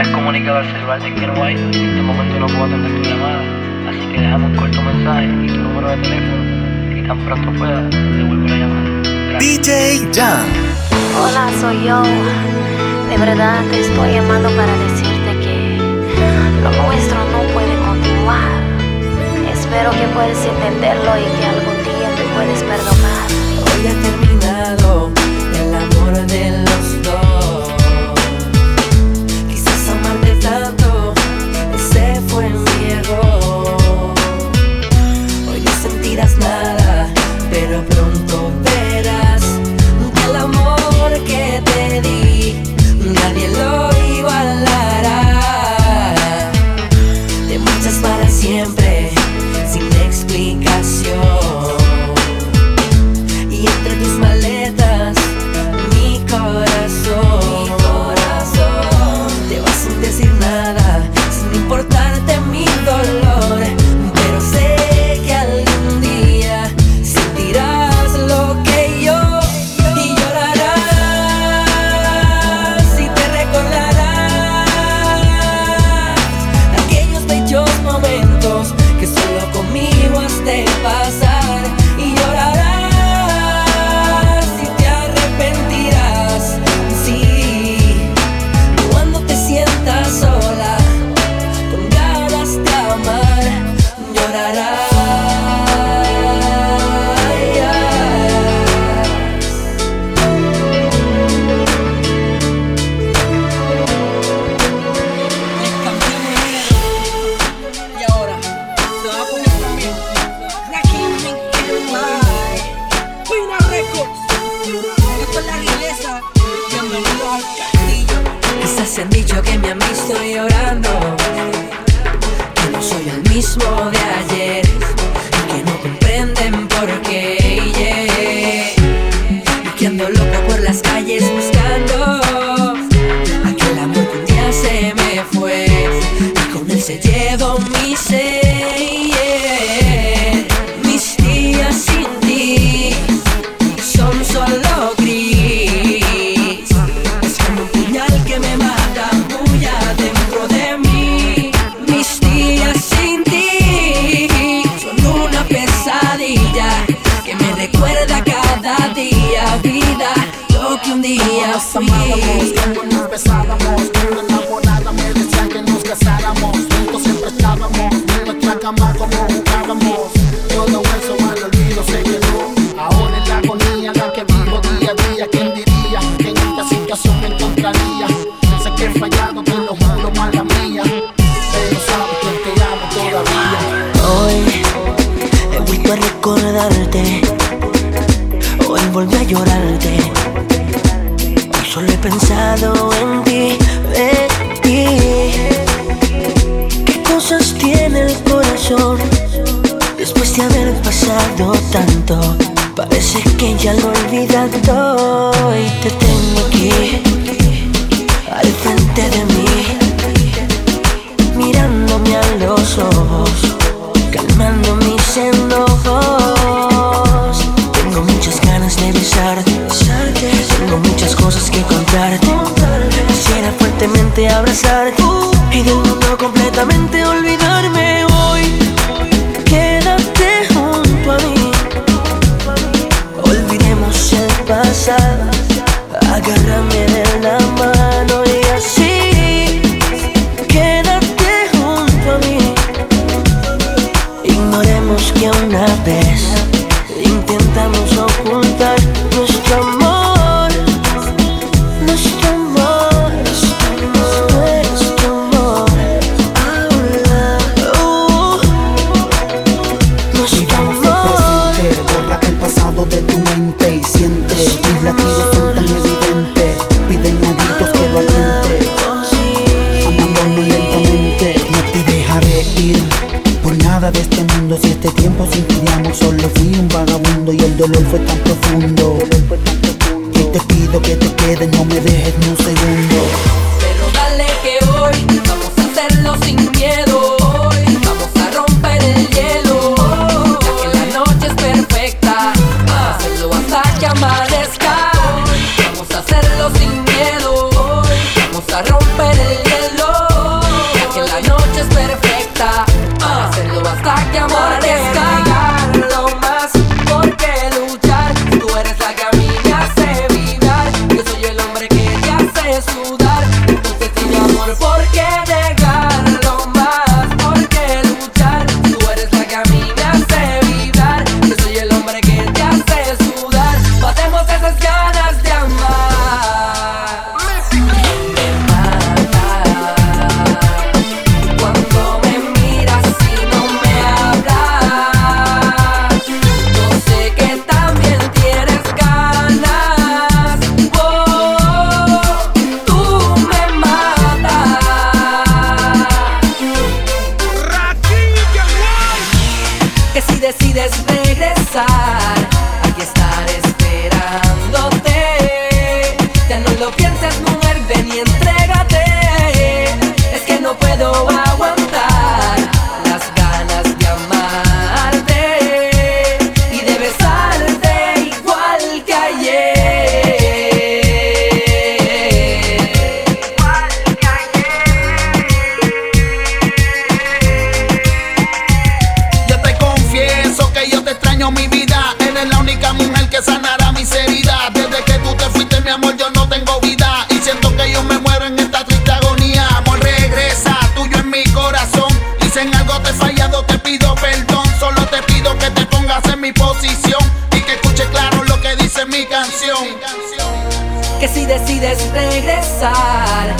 Te has comunicado al celular de Ken White. En este momento no puedo atender tu llamada, así que dejamos un corto mensaje y tu número de teléfono. Y tan pronto pueda, te vuelvo a llamar. Gracias. DJ Jan. Hola, soy yo. De verdad te estoy llamando para decirte que lo nuestro no puede continuar. Espero que puedes entenderlo y que algún día te puedes perdonar. Hoy ha terminado. Yo solo he pensado en ti, de ti. ¿Qué cosas tiene el corazón? Después de haber pasado tanto, parece que ya lo he olvidado y te tengo aquí, al frente de mí cosas que contarte. Quisiera fuertemente abrazarte y del mundo completamente olvidarme. extraño mi vida. Eres la única mujer que sanará mis heridas. Desde que tú te fuiste, mi amor, yo no tengo vida. Y siento que yo me muero en esta triste agonía. Amor, regresa, tuyo en mi corazón. Y si en algo te he fallado, te pido perdón. Solo te pido que te pongas en mi posición. Y que escuche claro lo que dice mi canción. Que si decides regresar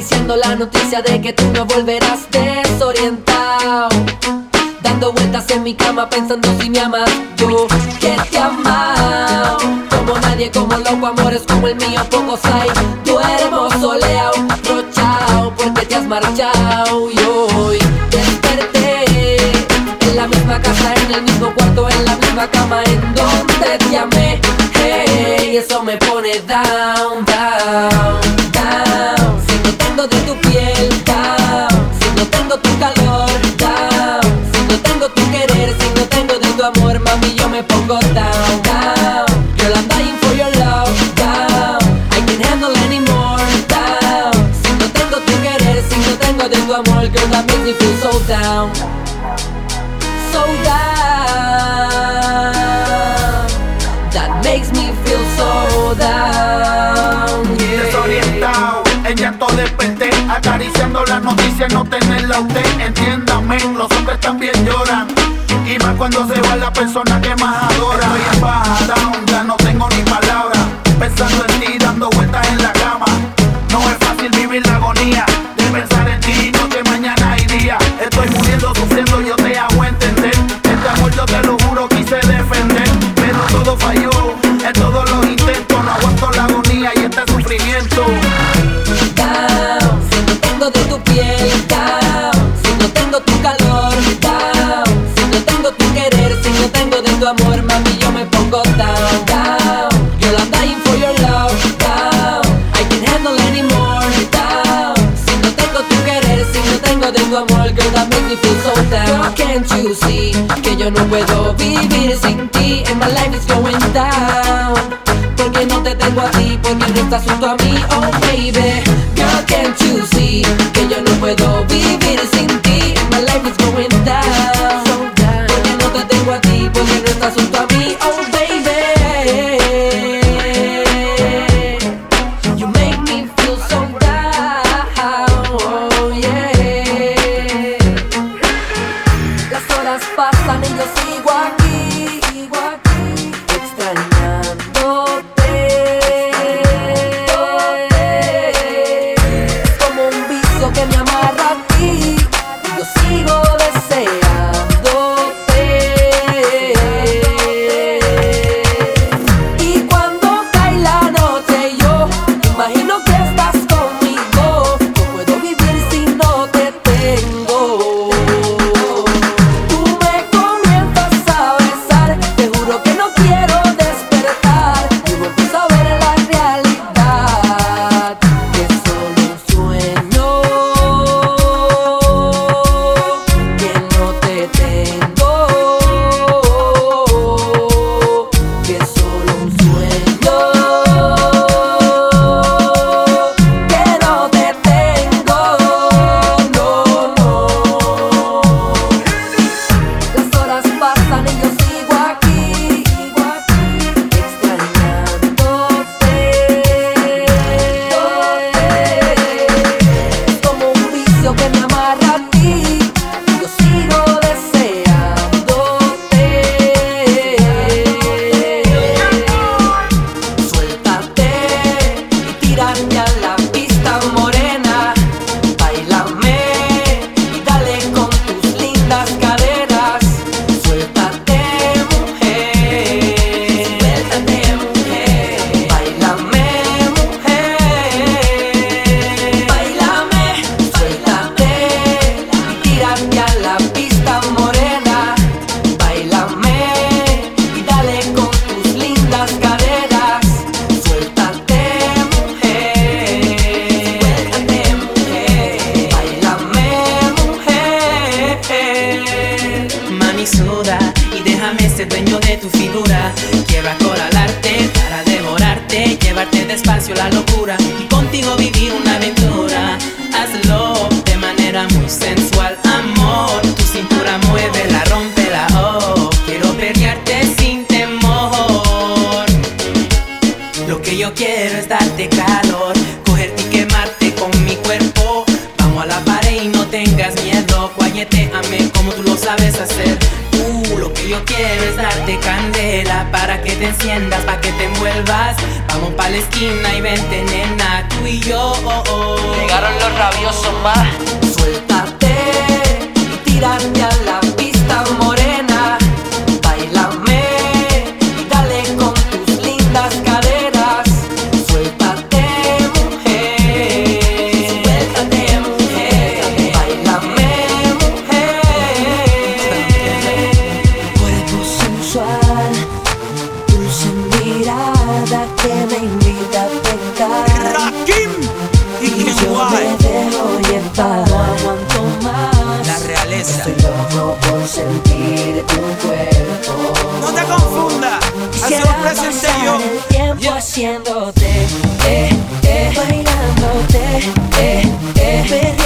acariciando la noticia de que tú no volverás desorientado. Dando vueltas en mi cama pensando si me amas. Yo que te amado. Como nadie, como loco, amores como el mío pocos hay. Duermo soleado, rochao Porque te has marchado. Y hoy desperté En la misma casa, en el mismo cuarto En la misma cama en donde te amé. Hey, eso me pone down, tengo de tu amor Girl, that makes me feel so down So down That makes me feel so down yeah. desorientado. En llanto desperté, acariciando la noticia, no tenerla usted. Entiéndame, los hombres también lloran. Y más cuando se va la persona que más yo no puedo vivir sin ti. And my life is going down. Porque no te tengo a ti, porque no estás junto a mí, oh baby Girl, can't you see que yo no puedo vivir sin ti My life is going down. Porque no te tengo a ti, porque no estás junto a mí, oh baby You make me feel so down, oh yeah. Las horas pasan y yo sigo aquí, darte calor, cogerte y quemarte con mi cuerpo. Vamos a la pared y no tengas miedo, guayeteame como tú lo sabes hacer. Tú lo que yo quiero es darte candela para que te enciendas, para que te envuelvas. Vamos pa' la esquina y vente, nena, tú y yo. Oh, oh. Llegaron los rabiosos más. Suéltate y tírate a la estoy enfadado, no aguanto más. La realeza. Estoy loco por sentir tu cuerpo. No te confundas, así lo presenté yo. El tiempo yeah. haciéndote, eh, eh, bailándote, eh, eh,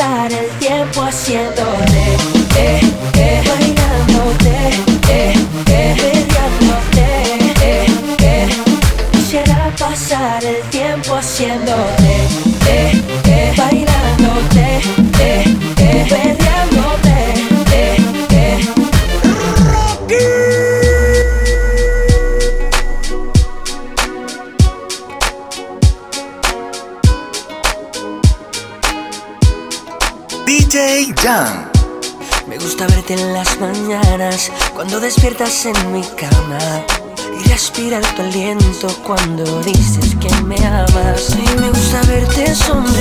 pasar el tiempo haciendo de, de. Eh. despiertas en mi cama y respirar tu aliento cuando dices que me amas. Y me gusta verte sonreír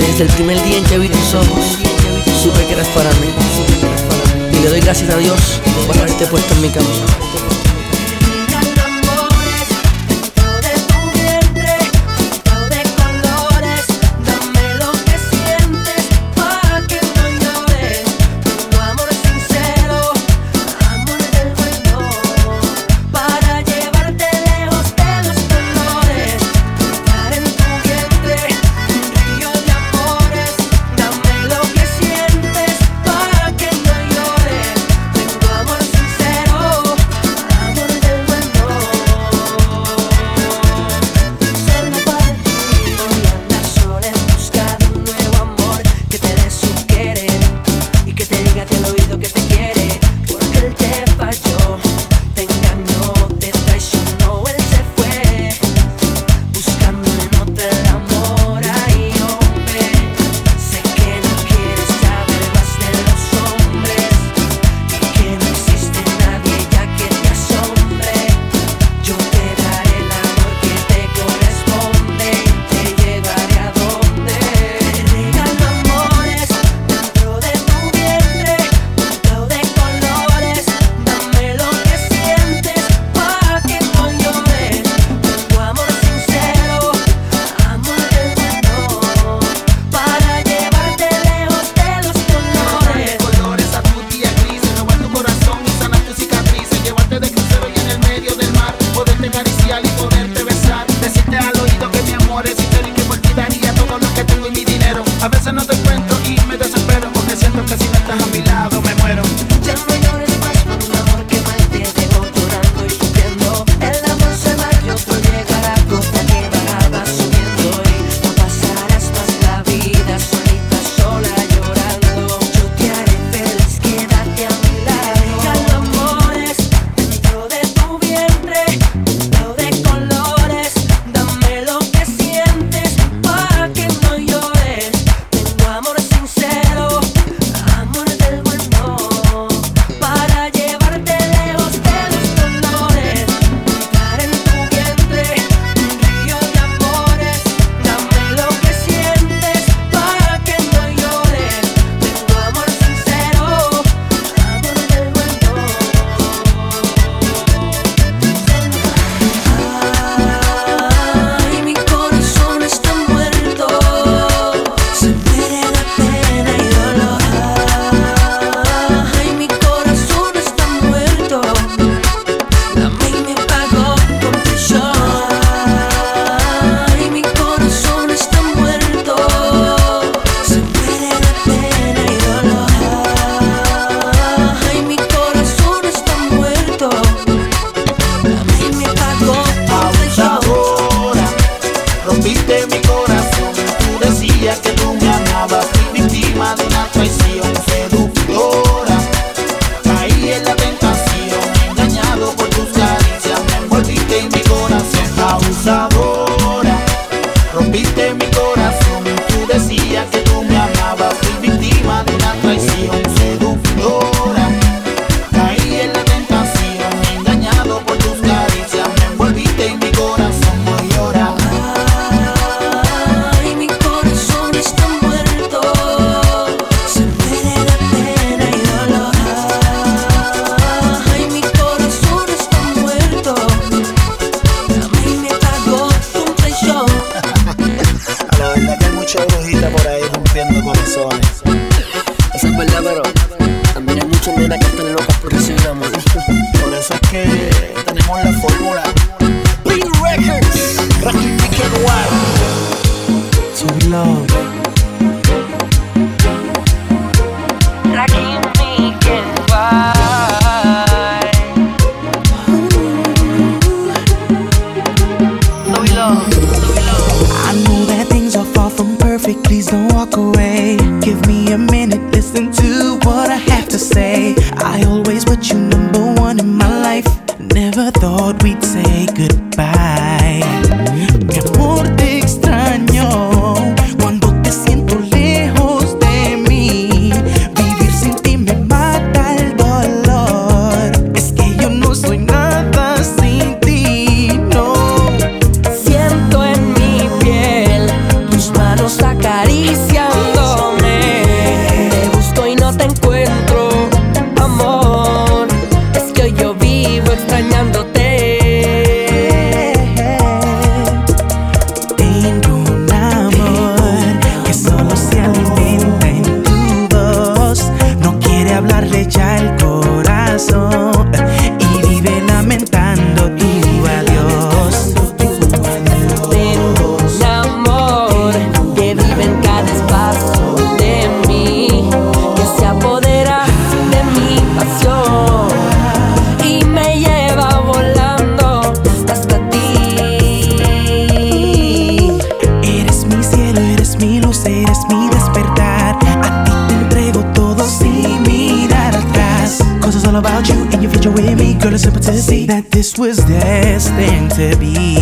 desde el primer día en que vi tus ojos, supe que eras para mí. Y le doy gracias a Dios por haberte puesto en mi camino. Destined